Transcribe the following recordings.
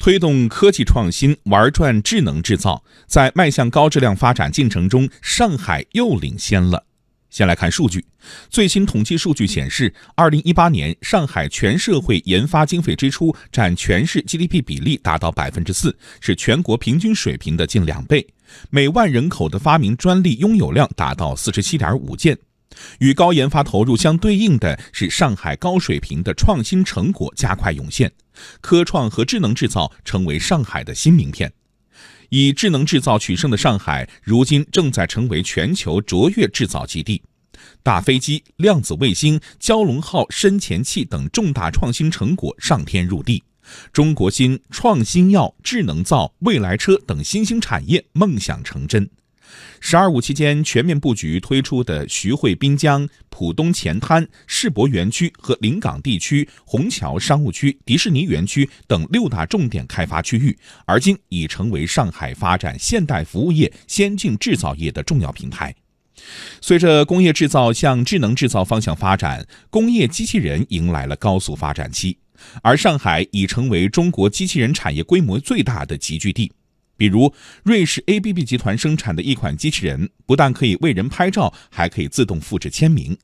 推动科技创新，玩转智能制造，在迈向高质量发展进程中，上海又领先了。先来看数据，最新统计数据显示，二零一八年上海全社会研发经费支出占全市 GDP 比例达到百分之四，是全国平均水平的近两倍。每万人口的发明专利拥有量达到四十七点五件。与高研发投入相对应的是，上海高水平的创新成果加快涌现，科创和智能制造成为上海的新名片。以智能制造取胜的上海，如今正在成为全球卓越制造基地。大飞机、量子卫星、蛟龙号深潜器等重大创新成果上天入地，中国芯、创新药、智能造、未来车等新兴产业梦想成真。“十二五”期间全面布局推出的徐汇滨江、浦东前滩、世博园区和临港地区、虹桥商务区、迪士尼园区等六大重点开发区域，而今已成为上海发展现代服务业、先进制造业的重要平台。随着工业制造向智能制造方向发展，工业机器人迎来了高速发展期，而上海已成为中国机器人产业规模最大的集聚地。比如，瑞士 ABB 集团生产的一款机器人，不但可以为人拍照，还可以自动复制签名。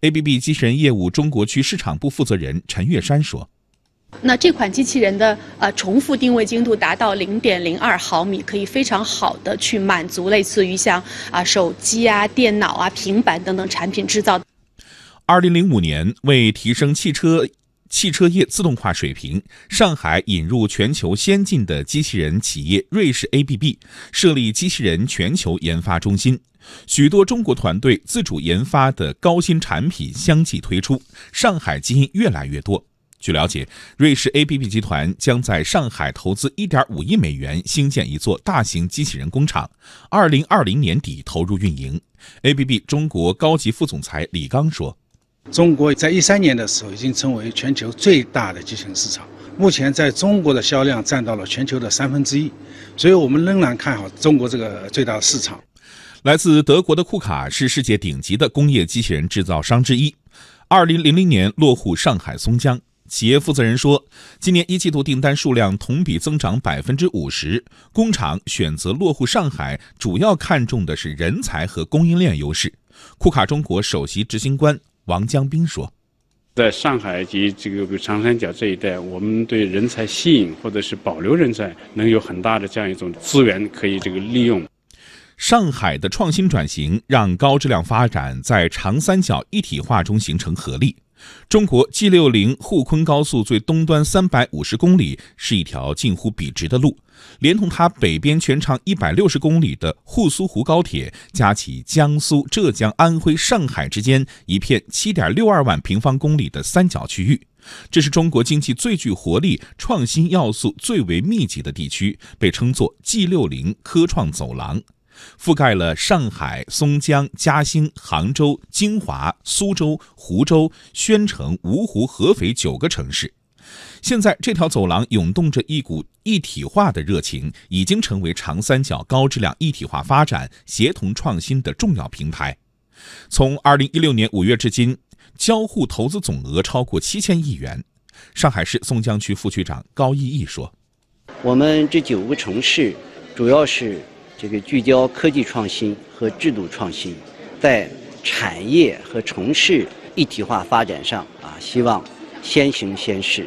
ABB 机器人业务中国区市场部负责人陈月山说：“那这款机器人的呃重复定位精度达到零点零二毫米，可以非常好的去满足类似于像啊手机啊、电脑啊、平板等等产品制造。”二零零五年，为提升汽车。汽车业自动化水平，上海引入全球先进的机器人企业瑞士 ABB，设立机器人全球研发中心，许多中国团队自主研发的高新产品相继推出，上海基因越来越多。据了解，瑞士 ABB 集团将在上海投资1.5亿美元兴建一座大型机器人工厂，2020年底投入运营。ABB 中国高级副总裁李刚说。中国在一三年的时候已经成为全球最大的机器人市场，目前在中国的销量占到了全球的三分之一，所以我们仍然看好中国这个最大的市场。来自德国的库卡是世界顶级的工业机器人制造商之一，二零零零年落户上海松江。企业负责人说，今年一季度订单数量同比增长百分之五十。工厂选择落户上海，主要看重的是人才和供应链优势。库卡中国首席执行官。王江斌说：“在上海及这个长三角这一带，我们对人才吸引或者是保留人才，能有很大的这样一种资源可以这个利用。上海的创新转型，让高质量发展在长三角一体化中形成合力。”中国 G 六零沪昆高速最东端三百五十公里是一条近乎笔直的路，连同它北边全长一百六十公里的沪苏沪高铁，加起江苏、浙江、安徽、上海之间一片七点六二万平方公里的三角区域，这是中国经济最具活力、创新要素最为密集的地区，被称作 G 六零科创走廊。覆盖了上海、松江、嘉兴、杭州、金华、苏州、湖州、宣城、芜湖、合肥九个城市。现在，这条走廊涌动着一股一体化的热情，已经成为长三角高质量一体化发展、协同创新的重要平台。从二零一六年五月至今，交互投资总额超过七千亿元。上海市松江区副区长高毅毅说：“我们这九个城市，主要是。”这个聚焦科技创新和制度创新，在产业和城市一体化发展上啊，希望先行先试。